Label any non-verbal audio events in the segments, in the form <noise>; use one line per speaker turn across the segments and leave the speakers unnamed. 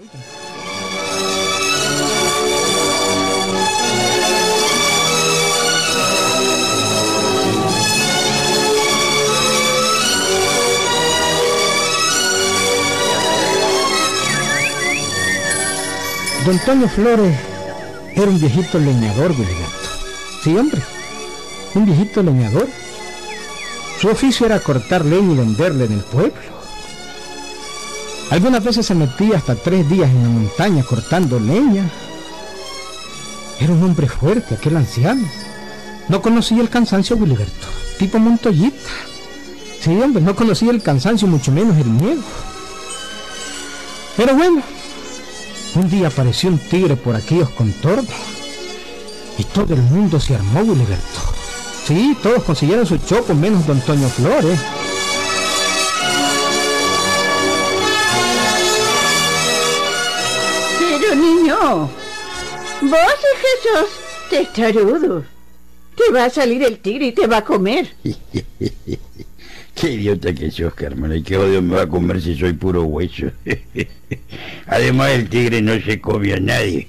Don Antonio Flores era un viejito leñador, Guligato. Sí, hombre, un viejito leñador. Su oficio era cortar leña y venderle en el pueblo. Algunas veces se metía hasta tres días en la montaña cortando leña. Era un hombre fuerte, aquel anciano. No conocía el cansancio, Guliberto. Tipo Montoyita. Sí, hombre, no conocía el cansancio, mucho menos el miedo. Pero bueno, un día apareció un tigre por aquellos contornos y todo el mundo se armó, Guliberto. Sí, todos consiguieron su chopo, menos don Antonio Flores.
Niño, vos sos testarudo. Te va a salir el tigre y te va a comer. <laughs>
Qué idiota que sos, Carmen. ¿Y qué odio me va a comer si soy puro hueso? <laughs> Además, el tigre no se come a nadie.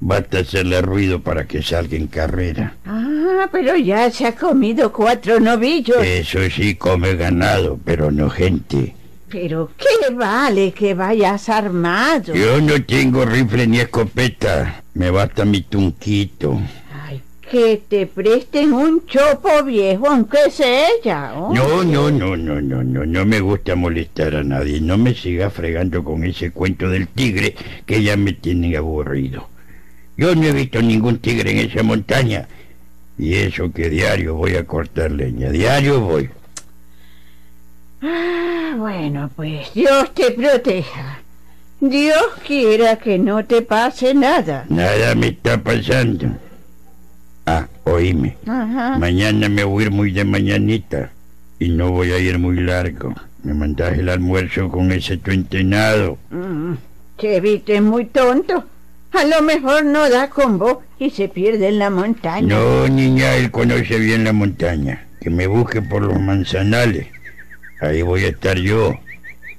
Basta hacerle ruido para que salga en carrera.
Ah, pero ya se ha comido cuatro novillos.
Eso sí, come ganado, pero no gente.
Pero qué vale que vayas armado.
Yo no tengo rifle ni escopeta. Me basta mi tunquito.
Ay, que te presten un chopo viejo, aunque sea ella.
No, no, no, no, no, no, no me gusta molestar a nadie. No me siga fregando con ese cuento del tigre que ya me tiene aburrido. Yo no he visto ningún tigre en esa montaña. Y eso que diario voy a cortar leña. Diario voy.
Ah, bueno, pues Dios te proteja. Dios quiera que no te pase nada.
Nada me está pasando. Ah, oíme.
Ajá.
Mañana me voy a ir muy de mañanita. Y no voy a ir muy largo. Me mandás el almuerzo con ese tu entenado.
Mm, Chevito es muy tonto. A lo mejor no da con vos y se pierde en la montaña.
No, niña, él conoce bien la montaña. Que me busque por los manzanales. Ahí voy a estar yo.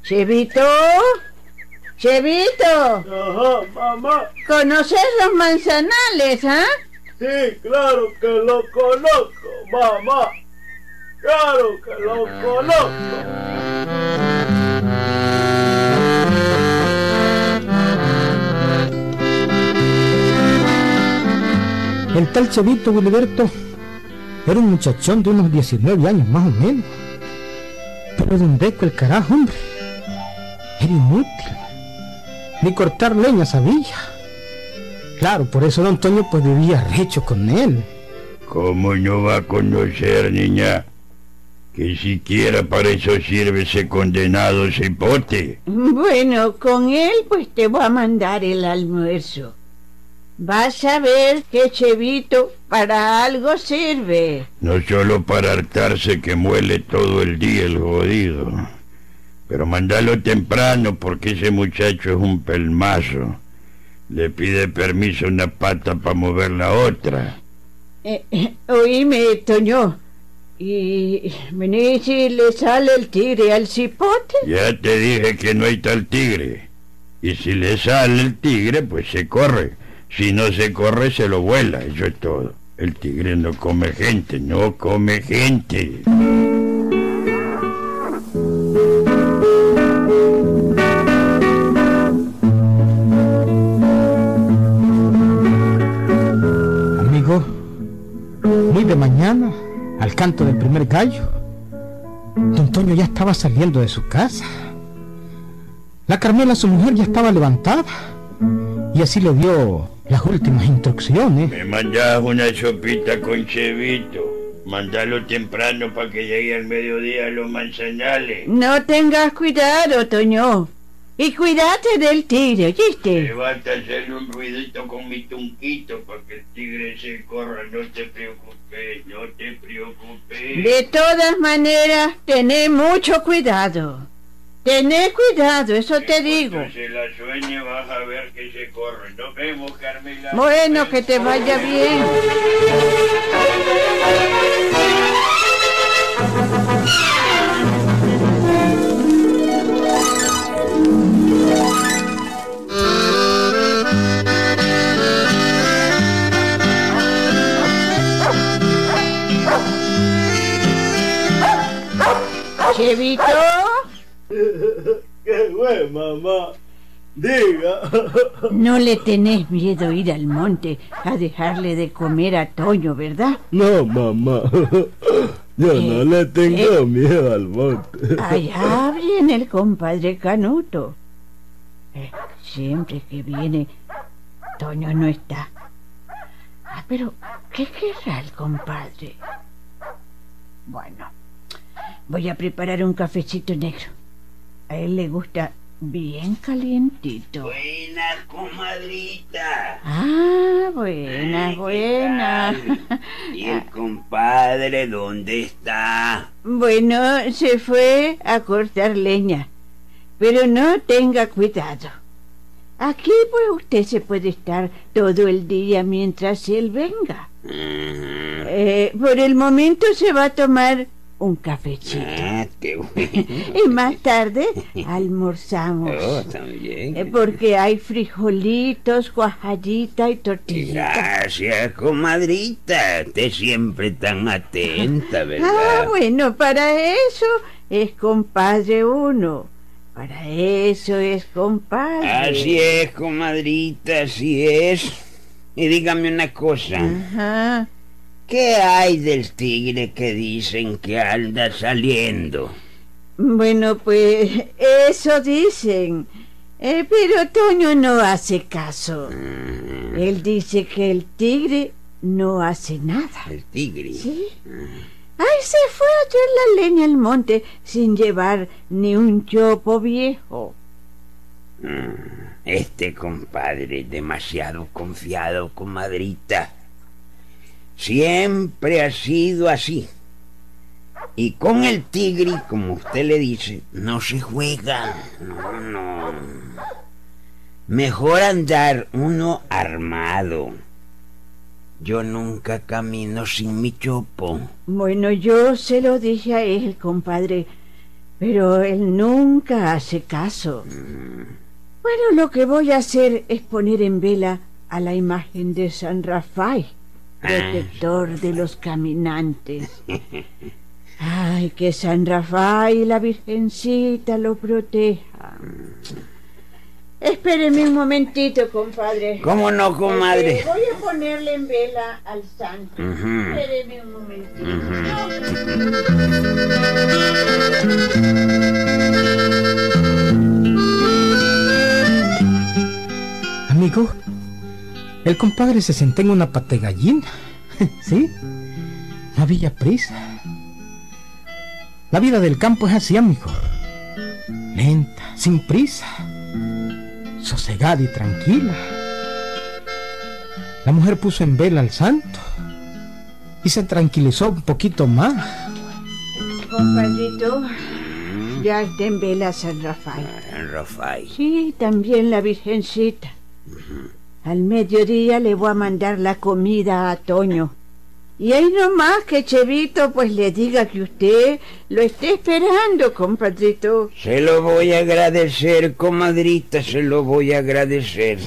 Chevito, Chevito,
Ajá, mamá.
¿conoces los manzanales, ah?
Sí, claro que lo conozco, mamá. Claro que lo conozco.
El tal Chevito Guliberto era un muchachón de unos 19 años más o menos. Pero de un deco el carajo, hombre. Era inútil. Ni cortar leña sabía. Claro, por eso don Antonio pues vivía recho con él.
¿Cómo no va a conocer, niña? Que siquiera para eso sirve ese condenado cipote.
Bueno, con él pues te voy a mandar el almuerzo. Vas a ver que Chevito para algo sirve.
No solo para hartarse que muele todo el día el jodido. Pero mandalo temprano porque ese muchacho es un pelmazo. Le pide permiso una pata para mover la otra.
Eh, eh, oíme, Toño. ¿Y vení si le sale el tigre al cipote?
Ya te dije que no hay tal tigre. Y si le sale el tigre, pues se corre. Si no se corre, se lo vuela. Eso es todo. El tigre no come gente, no come gente.
Amigo, muy de mañana, al canto del primer gallo, don Antonio ya estaba saliendo de su casa. La Carmela, su mujer, ya estaba levantada y así le dio las últimas instrucciones.
Me mandas una sopita con chevito. Mandalo temprano para que llegue al mediodía a los manzanales.
No tengas cuidado, Toño. Y cuídate del tigre, ¿oíste?
Me basta hacerle un ruidito con mi tunquito para que el tigre se corra. No te preocupes, no te preocupes.
De todas maneras, tené mucho cuidado. Tené cuidado, eso te digo.
Se la sueña, vas a ver que se corre. Nos vemos, Carmela.
Bueno, que te vaya bien. Chevito.
¿Qué fue, mamá? Diga. <laughs>
no le tenés miedo ir al monte a dejarle de comer a Toño, ¿verdad?
No, mamá. <laughs> Yo no le tengo miedo al monte. <laughs>
Allá viene el compadre Canuto. Eh, siempre que viene, Toño no está. Ah, pero, ¿qué querrá el compadre? Bueno, voy a preparar un cafecito negro. A él le gusta bien calientito.
Buena comadrita.
Ah, buena, buena.
¿Y el <laughs> compadre dónde está?
Bueno, se fue a cortar leña, pero no tenga cuidado. Aquí pues usted se puede estar todo el día mientras él venga. Eh, por el momento se va a tomar un cafecito.
Ah, qué bueno. <laughs>
Y más tarde almorzamos.
Oh, también.
Eh, porque hay frijolitos, cuajadita y tortillita.
Gracias, comadrita. Usted siempre tan atenta,
Ah,
¿verdad?
bueno, para eso es compadre uno. Para eso es compadre.
Así es, comadrita, así es. Y dígame una cosa.
Ajá.
¿Qué hay del tigre que dicen que anda saliendo?
Bueno, pues eso dicen. Eh, pero Toño no hace caso.
Mm,
Él dice que el tigre no hace nada.
el tigre.
¿Sí? Ay, se fue a traer la leña al monte sin llevar ni un chopo viejo.
Mm, Este compadre es demasiado confiado, comadrita. Siempre ha sido así. Y con el tigre, como usted le dice, no se juega. No, no. Mejor andar uno armado. Yo nunca camino sin mi chopo.
Bueno, yo se lo dije a él, compadre, pero él nunca hace caso. Bueno, lo que voy a hacer es poner en vela a la imagen de San Rafael, protector de los caminantes. Ay, que San Rafael y la Virgencita lo protejan. Espéreme un momentito, compadre.
¿Cómo no, comadre?
Eh, voy a ponerle en vela al santo. Espéreme un momentito.
Amigo, el compadre se sentó en una pate gallina. <laughs> ¿Sí? No había prisa. La vida del campo es así, amigo. Lenta, sin prisa. Sosegada y tranquila. La mujer puso en vela al santo y se tranquilizó un poquito más.
Compadrito, ya está en vela San Rafael.
San Rafael.
Sí, también la Virgencita. Al mediodía le voy a mandar la comida a Toño. Y ahí nomás que Chevito pues le diga que usted lo esté esperando, compadrito.
Se lo voy a agradecer, comadrita, se lo voy a agradecer.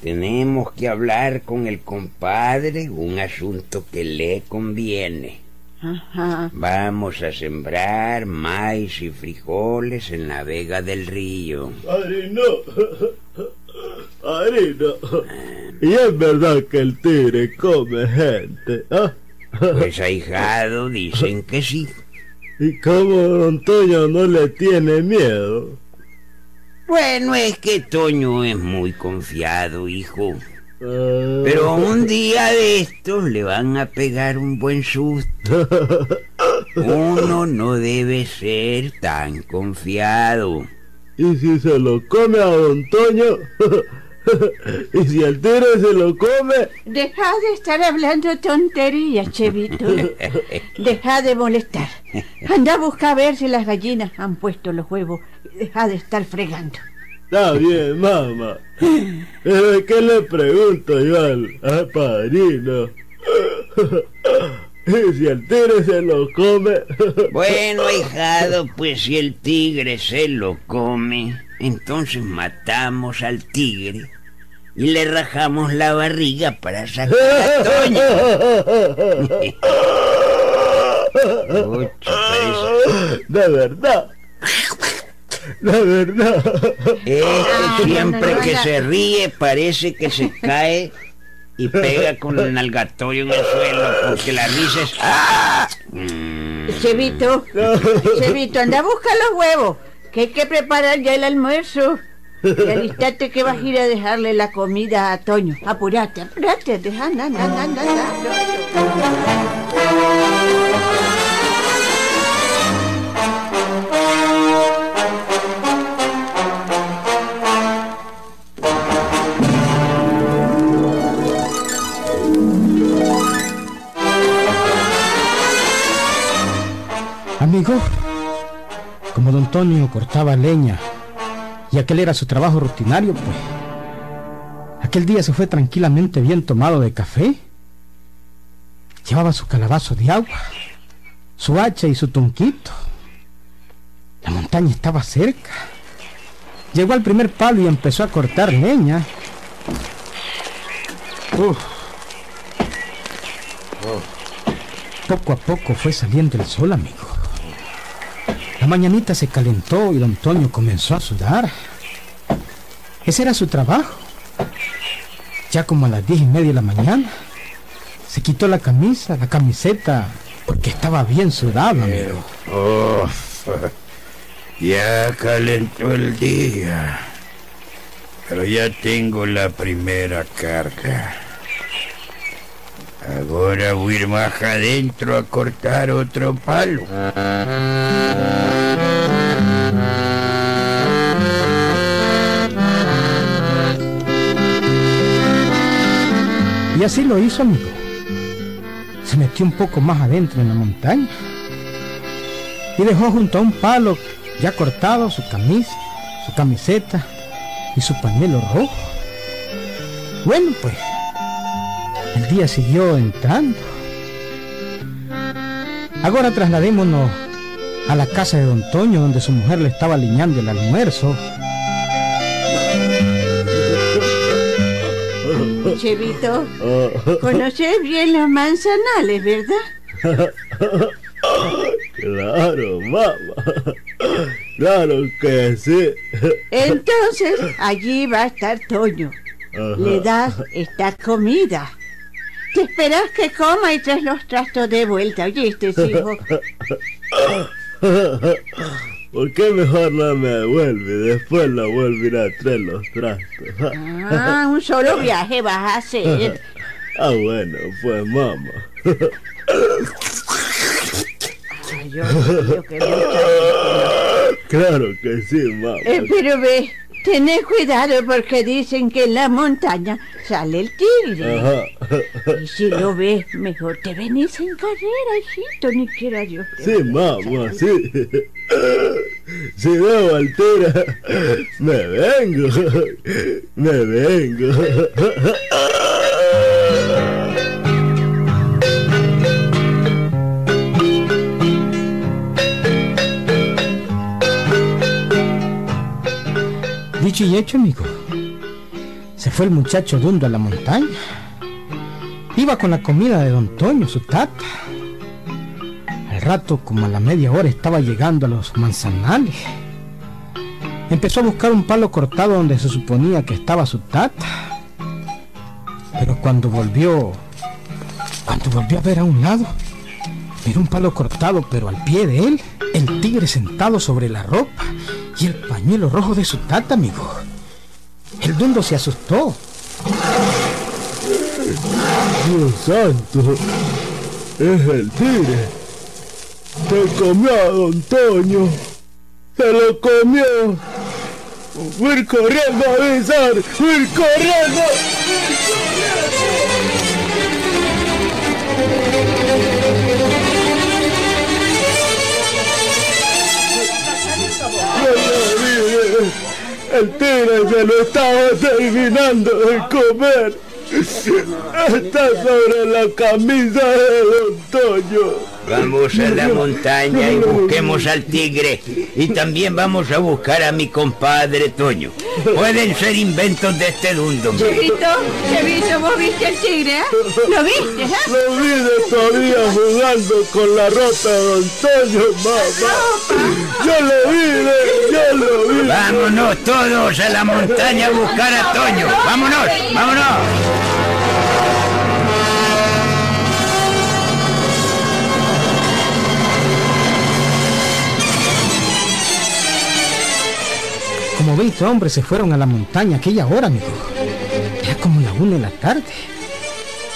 Tenemos que hablar con el compadre un asunto que le conviene.
Ajá.
Vamos a sembrar maíz y frijoles en la vega del río.
Padrino. <laughs> Padrino. Y es verdad que el tigre come gente. ¿ah?
Pues ahijado dicen que sí.
¿Y cómo don Toño no le tiene miedo?
Bueno, es que Toño es muy confiado, hijo.
Ah,
Pero un día de estos le van a pegar un buen susto. <laughs> Uno no debe ser tan confiado.
¿Y si se lo come a don Toño? <laughs> <laughs> ¿Y si el tigre se lo come?
Deja de estar hablando tonterías, Chevito. <laughs> Deja de molestar. Anda a buscar a ver si las gallinas han puesto los huevos. Deja de estar fregando.
Está bien, mamá. Pero ¿qué le pregunto yo al, al padrino? <laughs> ¿Y si el tigre se lo come?
Bueno, ahijado, pues si el tigre se lo come, entonces matamos al tigre y le rajamos la barriga para sacar a Toño. Parece-
De verdad. De verdad.
Este siempre
no, no,
que se ríe parece que se cae y pega con el nalgatorio en el suelo porque la risa es... ¡Ah!
Chevito, Chevito, anda a buscar los huevos, que hay que preparar ya el almuerzo. <laughs> Y alistate que vas a ir a dejarle la comida a Toño. Apurate, apurate, deja, anda, anda, anda, anda.
Amigo, como don Antonio cortaba leña y aquel era su trabajo rutinario, pues aquel día se fue tranquilamente bien tomado de café. Llevaba su calabazo de agua, su hacha y su tonquito. La montaña estaba cerca. Llegó al primer palo y empezó a cortar leña. Uf. Poco a poco fue saliendo el sol, amigo. Mañanita se calentó y don Antonio comenzó a sudar. Ese era su trabajo. Ya como a las diez y media de la mañana, se quitó la camisa, la camiseta, porque estaba bien sudado, amigo.
Oh, ya calentó el día. Pero ya tengo la primera carga. Ahora voy a ir más adentro a cortar otro palo.
Y así lo hizo, amigo. Se metió un poco más adentro en la montaña y dejó junto a un palo ya cortado su camisa, su camiseta y su pañuelo rojo. Bueno, pues el día siguió entrando. Ahora trasladémonos a la casa de don Toño donde su mujer le estaba aliñando el almuerzo.
Chevito, <laughs> conoces bien los manzanales, ¿verdad?
Claro, mamá. Claro que sí.
Entonces, allí va a estar Toño. Le das esta comida. Te esperas que coma y traes los trastos de vuelta, ¿oíste, hijo? <laughs>
¿Por qué mejor no me devuelve? Después la vuelvo a ir a traer los trastos. <laughs>
Ah, un solo viaje vas a hacer. <laughs>
Ah, bueno, pues mamá.
Ay, mío, qué muchacho.
Claro que sí, mamá.
Eh, pero ve, tened cuidado porque dicen que en la montaña sale el tigre.
Ajá.
Y si lo ves, mejor te venís en carrera, hijito, ni quiera te
Sí, mamá, sí. Si veo altera, me vengo. Me vengo.
Dicho y hecho, amigo. Se fue el muchacho dundo a la montaña. Iba con la comida de don Toño, su tata. Como a la media hora, estaba llegando a los manzanales. Empezó a buscar un palo cortado donde se suponía que estaba su tata. Pero cuando volvió, cuando volvió a ver a un lado, miró un palo cortado, pero al pie de él, el tigre sentado sobre la ropa y el pañuelo rojo de su tata, amigo. El dundo se asustó.
Dios santo. Es el tigre. Se comió a don Toño. Se lo comió. Voy corriendo a avisar. Voy corriendo. El tigre se lo estaba terminando de comer. Está sobre la camisa de Don Toño.
Vamos a la montaña y busquemos al tigre. Y también vamos a buscar a mi compadre Toño. Pueden ser inventos de este dundo.
Chevito, Chevito, ¿vos viste al tigre? eh? ¿Lo viste? eh?
Lo vi de todavía jugando con la rota de Don Toño, mamá. Yo lo vi, de- yo lo vi.
Vámonos todos a la montaña a buscar a Toño. Vámonos, vámonos.
20 hombres se fueron a la montaña aquella hora, amigo. Era como la una de la tarde.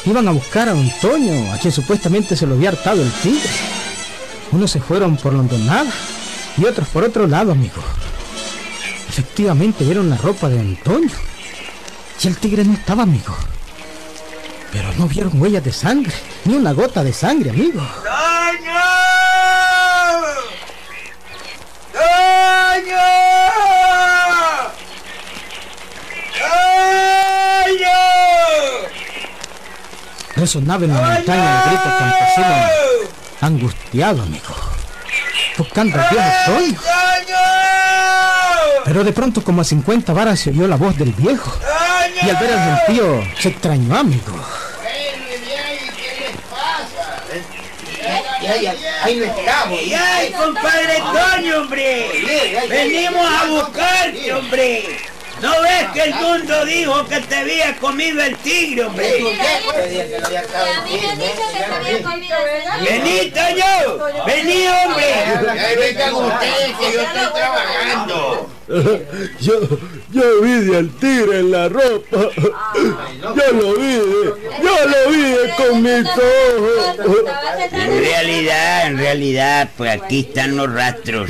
Iban a buscar a Toño, a quien supuestamente se lo había hartado el tigre. Unos se fueron por la hondonada y otros por otro lado, amigo. Efectivamente vieron la ropa de Toño. Y el tigre no estaba, amigo. Pero no vieron huellas de sangre, ni una gota de sangre, amigo. Resonaba en la montaña el grito campesino angustiado, amigo. Buscando al viejo Toño. Pero de pronto como a 50 varas se oyó la voz del viejo. Y al ver al gentío se extrañó, amigo.
¡Ahí no estamos! ¡Ay, compadre Toño, hombre! ¡Venimos a buscarte, hombre! ¿No ves que el mundo dijo que te había comido el tigre, hombre?
Y a mí me han dicho que se había comido el
¡Vení, Toño! ¡Vení, hombre!
vengan ustedes que yo estoy trabajando.
Yo, yo vi al tigre en la ropa. Yo lo vi, yo lo vi con mis ojos.
En realidad, en realidad, pues aquí están los rastros.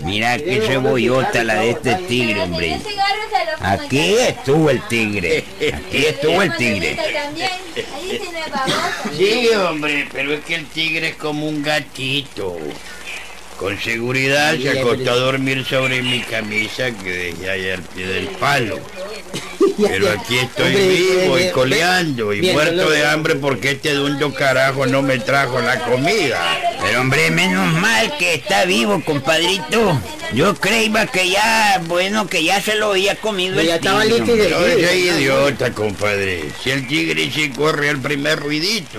Mira qué cebollota la de este tigre, hombre. Aquí estuvo el tigre. Aquí estuvo el tigre. Sí, hombre, pero es que el tigre es como un gatito. Con seguridad se acostó a dormir sobre mi camisa que dejé ahí al pie del palo. Pero aquí estoy
Hombre,
vivo y coleando y
bien,
muerto de hambre porque este dundo carajo no me trajo la comida. Pero hombre, menos mal que está vivo, compadrito. Yo creía que ya, bueno, que ya se lo había comido el
Ya estaba
tigre,
listo y
hombre.
de-
No seas idiota, compadre. Si el tigre se corre al primer ruidito.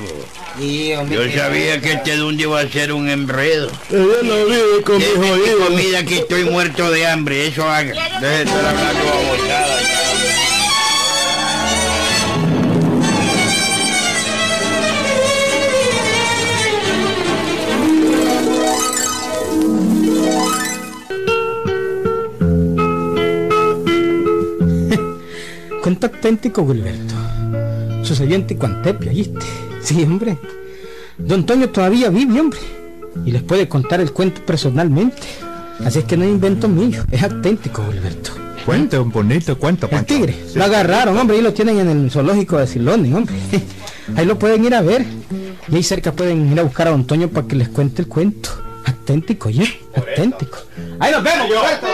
Sí, hombre,
Yo sabía que este dundo iba a ser un enredo.
Yo lo vi con mis oídos.
comida que estoy muerto de hambre, eso haga. Deje de estar hablando babosadas.
Cuento auténtico, Gilberto. Sucedió en Ticuantepia, ¿viste? Sí, hombre. Don Toño todavía vive, hombre. Y les puede contar el cuento personalmente. Así es que no es invento mío, es auténtico, Gilberto.
Cuenta un bonito cuento,
El
Pancho.
tigre, lo agarraron, hombre, y lo tienen en el zoológico de Siloni, hombre. Ahí lo pueden ir a ver. Y ahí cerca pueden ir a buscar a Don Toño para que les cuente el cuento. Auténtico, ¿ya? Auténtico. Ahí nos vemos, Gilberto.